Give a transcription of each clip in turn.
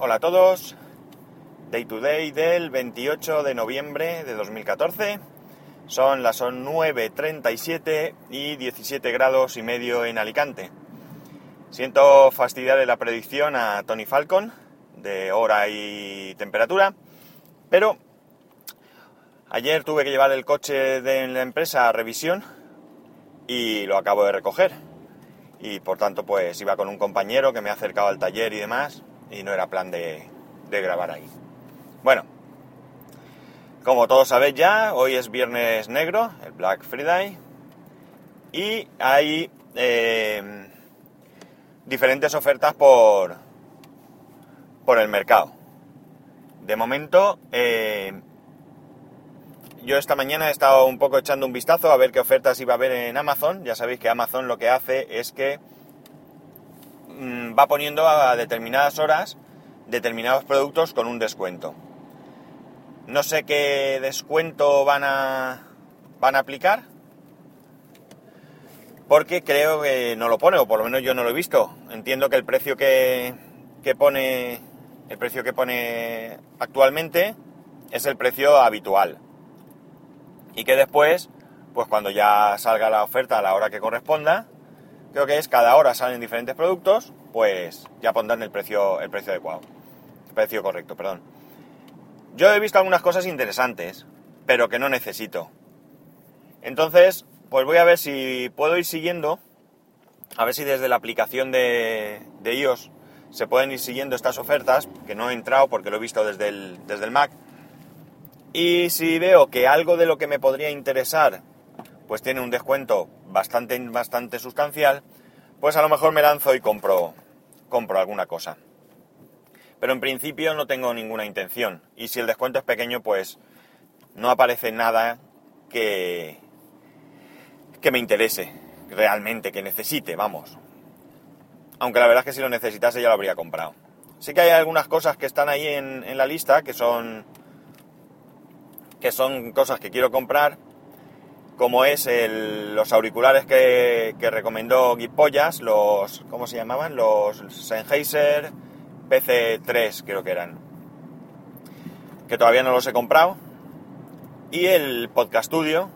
Hola a todos. Day to day del 28 de noviembre de 2014. Son las 9.37 y 17 grados y medio en Alicante. Siento fastidiar la predicción a Tony Falcon de hora y temperatura, pero ayer tuve que llevar el coche de la empresa a revisión y lo acabo de recoger. Y por tanto, pues iba con un compañero que me ha acercado al taller y demás, y no era plan de, grabar ahí. Bueno, como todos sabéis ya, hoy es Viernes Negro, el Black Friday, y hay eh, diferentes ofertas por, por el mercado. De momento, eh, yo esta mañana he estado un poco echando un vistazo a ver qué ofertas iba a haber en Amazon. Ya sabéis que Amazon lo que hace es que va poniendo a determinadas horas determinados productos con un descuento. No sé qué descuento van a, van a aplicar, porque creo que no lo pone, o por lo menos yo no lo he visto. Entiendo que el precio que, que pone, el precio que pone actualmente es el precio habitual y que después, pues cuando ya salga la oferta a la hora que corresponda, creo que es cada hora salen diferentes productos, pues ya pondrán el precio, el precio adecuado, el precio correcto, perdón. Yo he visto algunas cosas interesantes, pero que no necesito. Entonces, pues voy a ver si puedo ir siguiendo, a ver si desde la aplicación de, de iOS se pueden ir siguiendo estas ofertas, que no he entrado porque lo he visto desde el, desde el Mac, y si veo que algo de lo que me podría interesar pues tiene un descuento bastante, bastante sustancial, pues a lo mejor me lanzo y compro, compro alguna cosa. Pero en principio no tengo ninguna intención. Y si el descuento es pequeño, pues no aparece nada que, que me interese realmente, que necesite, vamos. Aunque la verdad es que si lo necesitase ya lo habría comprado. Sí que hay algunas cosas que están ahí en, en la lista que son que son cosas que quiero comprar, como es los auriculares que, recomendó Guipollas, los, ¿cómo se llamaban? Los Sennheiser PC3 creo que eran, que todavía no los he comprado, y el Podcast Studio,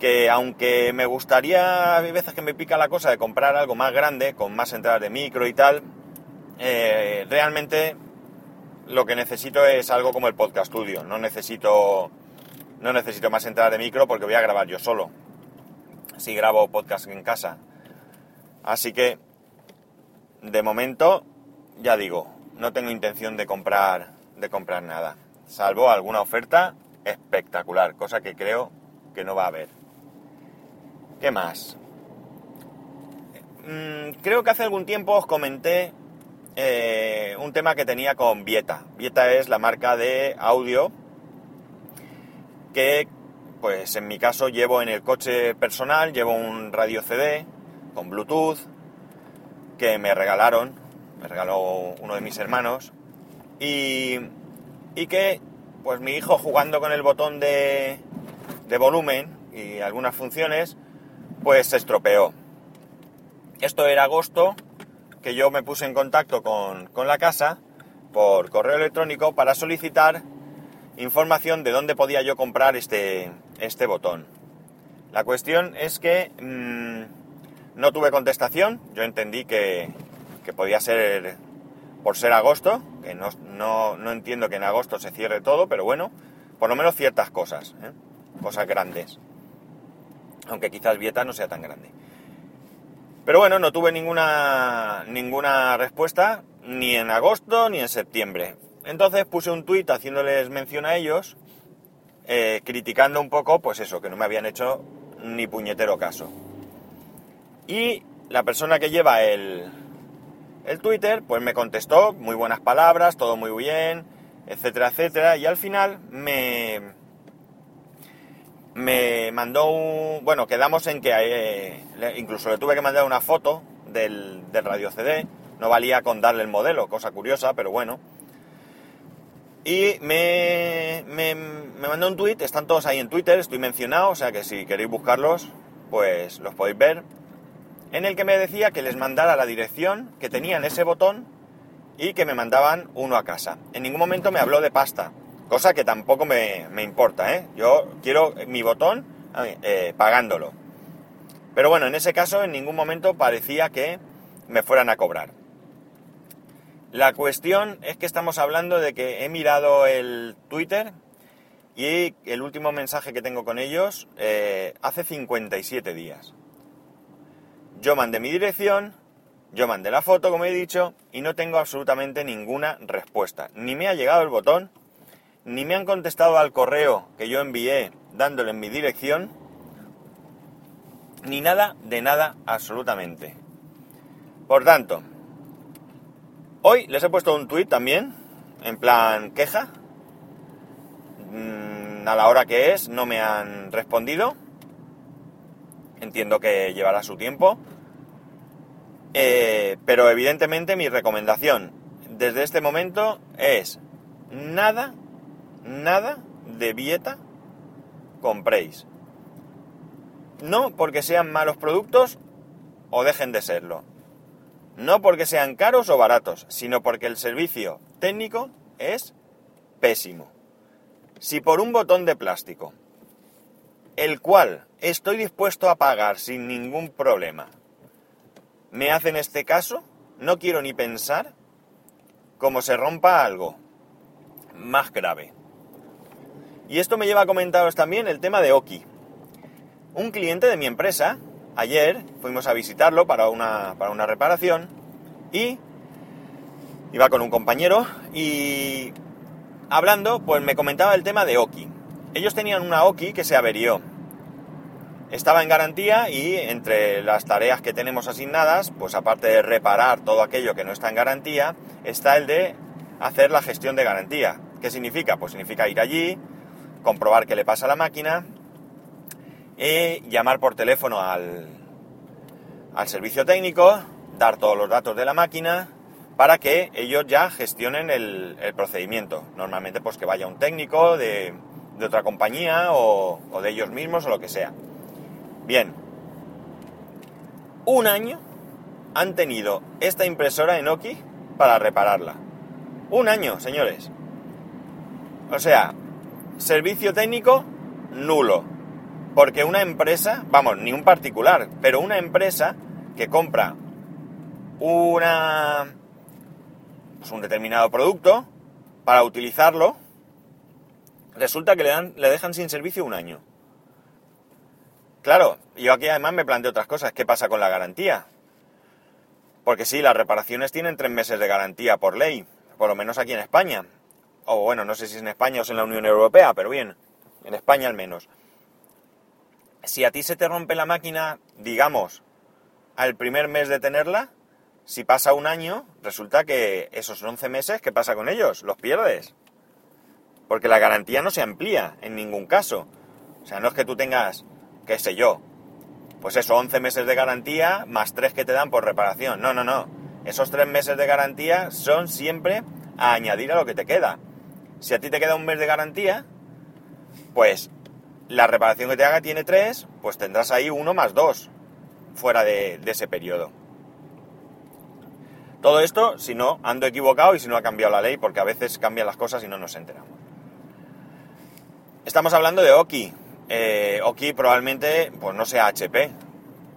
que aunque me gustaría, hay veces que me pica la cosa de comprar algo más grande, con más entradas de micro y tal, eh, realmente lo que necesito es algo como el podcast studio. No necesito, no necesito más entrada de micro porque voy a grabar yo solo. Si grabo podcast en casa. Así que, de momento, ya digo, no tengo intención de comprar, de comprar nada. Salvo alguna oferta espectacular, cosa que creo que no va a haber. ¿Qué más? Mm, creo que hace algún tiempo os comenté eh, un tema que tenía con Vieta. Vieta es la marca de audio que, pues en mi caso, llevo en el coche personal, llevo un radio CD con Bluetooth que me regalaron, me regaló uno de mis hermanos y, y que, pues mi hijo jugando con el botón de, de volumen y algunas funciones, pues se estropeó. Esto era agosto que yo me puse en contacto con, la casa por correo electrónico para solicitar información de dónde podía yo comprar este, este botón. La cuestión es que mm, no tuve contestación, yo entendí que, podía ser por ser agosto, que no, entiendo que en agosto se cierre todo, pero bueno, por lo menos ciertas cosas, ¿eh? cosas grandes, aunque quizás Vieta no sea tan grande. Pero bueno, no tuve ninguna, ninguna respuesta ni en agosto ni en septiembre. Entonces puse un tuit haciéndoles mención a ellos, eh, criticando un poco, pues eso, que no me habían hecho ni puñetero caso. Y la persona que lleva el, el Twitter, pues me contestó, muy buenas palabras, todo muy bien, etcétera, etcétera, y al final me, me mandó un... Bueno, quedamos en que eh, incluso le tuve que mandar una foto del, radio CD. No valía con darle el modelo, cosa curiosa, pero bueno. Y me, me, me mandó un tweet, están todos ahí en Twitter, estoy mencionado, o sea que si queréis buscarlos, pues los podéis ver. En el que me decía que les mandara la dirección que tenían ese botón y que me mandaban uno a casa. En ningún momento me habló de pasta, cosa que tampoco me, importa, ¿eh? Yo quiero mi botón eh, pagándolo. Pero bueno, en ese caso en ningún momento parecía que me fueran a cobrar. La cuestión es que estamos hablando de que he mirado el Twitter y el último mensaje que tengo con ellos eh, hace 57 días. Yo mandé mi dirección, yo mandé la foto, como he dicho, y no tengo absolutamente ninguna respuesta. Ni me ha llegado el botón, ni me han contestado al correo que yo envié dándole mi dirección, ni nada de nada absolutamente. Por tanto, Hoy les he puesto un tuit también, en plan queja. Mm, a la hora que es, no me han respondido. Entiendo que llevará su tiempo. Eh, pero evidentemente mi recomendación desde este momento es nada, nada de Vieta compréis. No porque sean malos productos o dejen de serlo. No porque sean caros o baratos, sino porque el servicio técnico es pésimo. Si por un botón de plástico, el cual estoy dispuesto a pagar sin ningún problema, me hacen este caso, no quiero ni pensar cómo se rompa algo más grave. Y esto me lleva a comentaros también el tema de Oki. Un cliente de mi empresa ayer fuimos a visitarlo para una, para una reparación y iba con un compañero y hablando, pues me comentaba el tema de Oki. Ellos tenían una Oki que se averió. Estaba en garantía y entre las tareas que tenemos asignadas, pues aparte de reparar todo aquello que no está en garantía, está el de hacer la gestión de garantía. ¿Qué significa? Pues significa ir allí, comprobar qué le pasa a la máquina, y llamar por teléfono al, al servicio técnico, dar todos los datos de la máquina para que ellos ya gestionen el, procedimiento. Normalmente pues que vaya un técnico de, de otra compañía o, o, de ellos mismos o lo que sea. Bien, un año han tenido esta impresora en Oki para repararla. Un año, señores. O sea, servicio técnico nulo. Porque una empresa, vamos, ni un particular, pero una empresa que compra una, pues un determinado producto para utilizarlo, resulta que le, dan, le dejan sin servicio un año. Claro, yo aquí además me planteo otras cosas. ¿Qué pasa con la garantía? Porque sí, las reparaciones tienen tres meses de garantía por ley, por lo menos aquí en España. O bueno, no sé si es en España o es en la Unión Europea, pero bien, en España al menos si a ti se te rompe la máquina, digamos, al primer mes de tenerla, si pasa un año, resulta que esos 11 meses, ¿qué pasa con ellos? Los pierdes. Porque la garantía no se amplía en ningún caso. O sea, no es que tú tengas, qué sé yo, pues eso, 11 meses de garantía más 3 que te dan por reparación. No, no, no. Esos 3 meses de garantía son siempre a añadir a lo que te queda. Si a ti te queda un mes de garantía, pues la reparación que te haga tiene 3, pues tendrás ahí 1 más 2 fuera de, ese periodo. Todo esto, si no, ando equivocado y si no ha cambiado la ley, porque a veces cambian las cosas y no nos enteramos. Estamos hablando de Oki. Eh, Oki probablemente, pues no sea HP,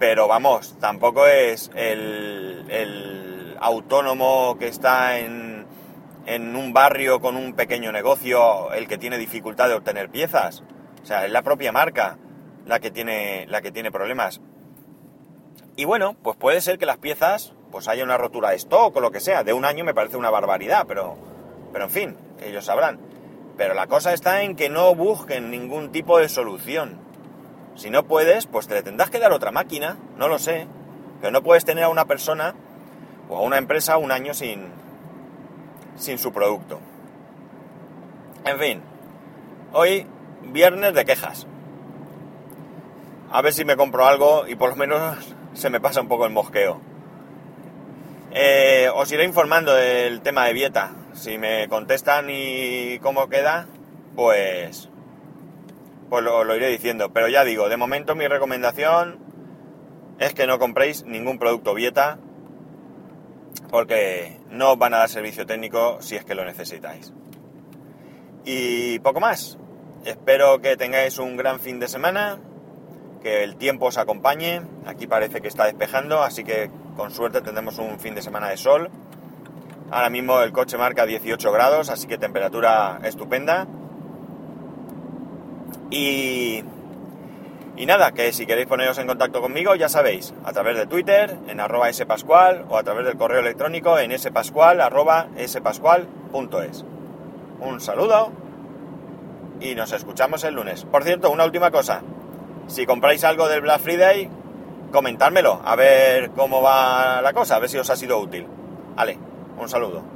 pero vamos, tampoco es el, autónomo que está en un barrio con un pequeño negocio el que tiene dificultad de obtener piezas. O sea, es la propia marca la que tiene, la que tiene problemas. Y bueno, pues puede ser que las piezas, pues haya una rotura de stock o lo que sea. De un año me parece una barbaridad, pero, pero en fin, ellos sabrán. Pero la cosa está en que no busquen ningún tipo de solución. Si no puedes, pues te tendrás que dar otra máquina, no lo sé. Pero no puedes tener a una persona o a una empresa un año sin, sin su producto. En fin, hoy viernes de quejas. A ver si me compro algo y por lo menos se me pasa un poco el mosqueo. Eh, os iré informando del tema de dieta. Si me contestan y cómo queda, pues, pues lo, lo iré diciendo. Pero ya digo, de momento mi recomendación es que no compréis ningún producto Vieta porque no os van a dar servicio técnico si es que lo necesitáis. Y poco más. Espero que tengáis un gran fin de semana, que el tiempo os acompañe. Aquí parece que está despejando, así que con suerte tendremos un fin de semana de sol. Ahora mismo el coche marca 18 grados, así que temperatura estupenda. Y, y nada, que si queréis poneros en contacto conmigo, ya sabéis, a través de Twitter, en arroba spascual, o a través del correo electrónico en spascual, arroba spascual.es. Un saludo y nos escuchamos el lunes. Por cierto, una última cosa. Si compráis algo del Black Friday, comentármelo, a ver cómo va la cosa, a ver si os ha sido útil. Vale, un saludo.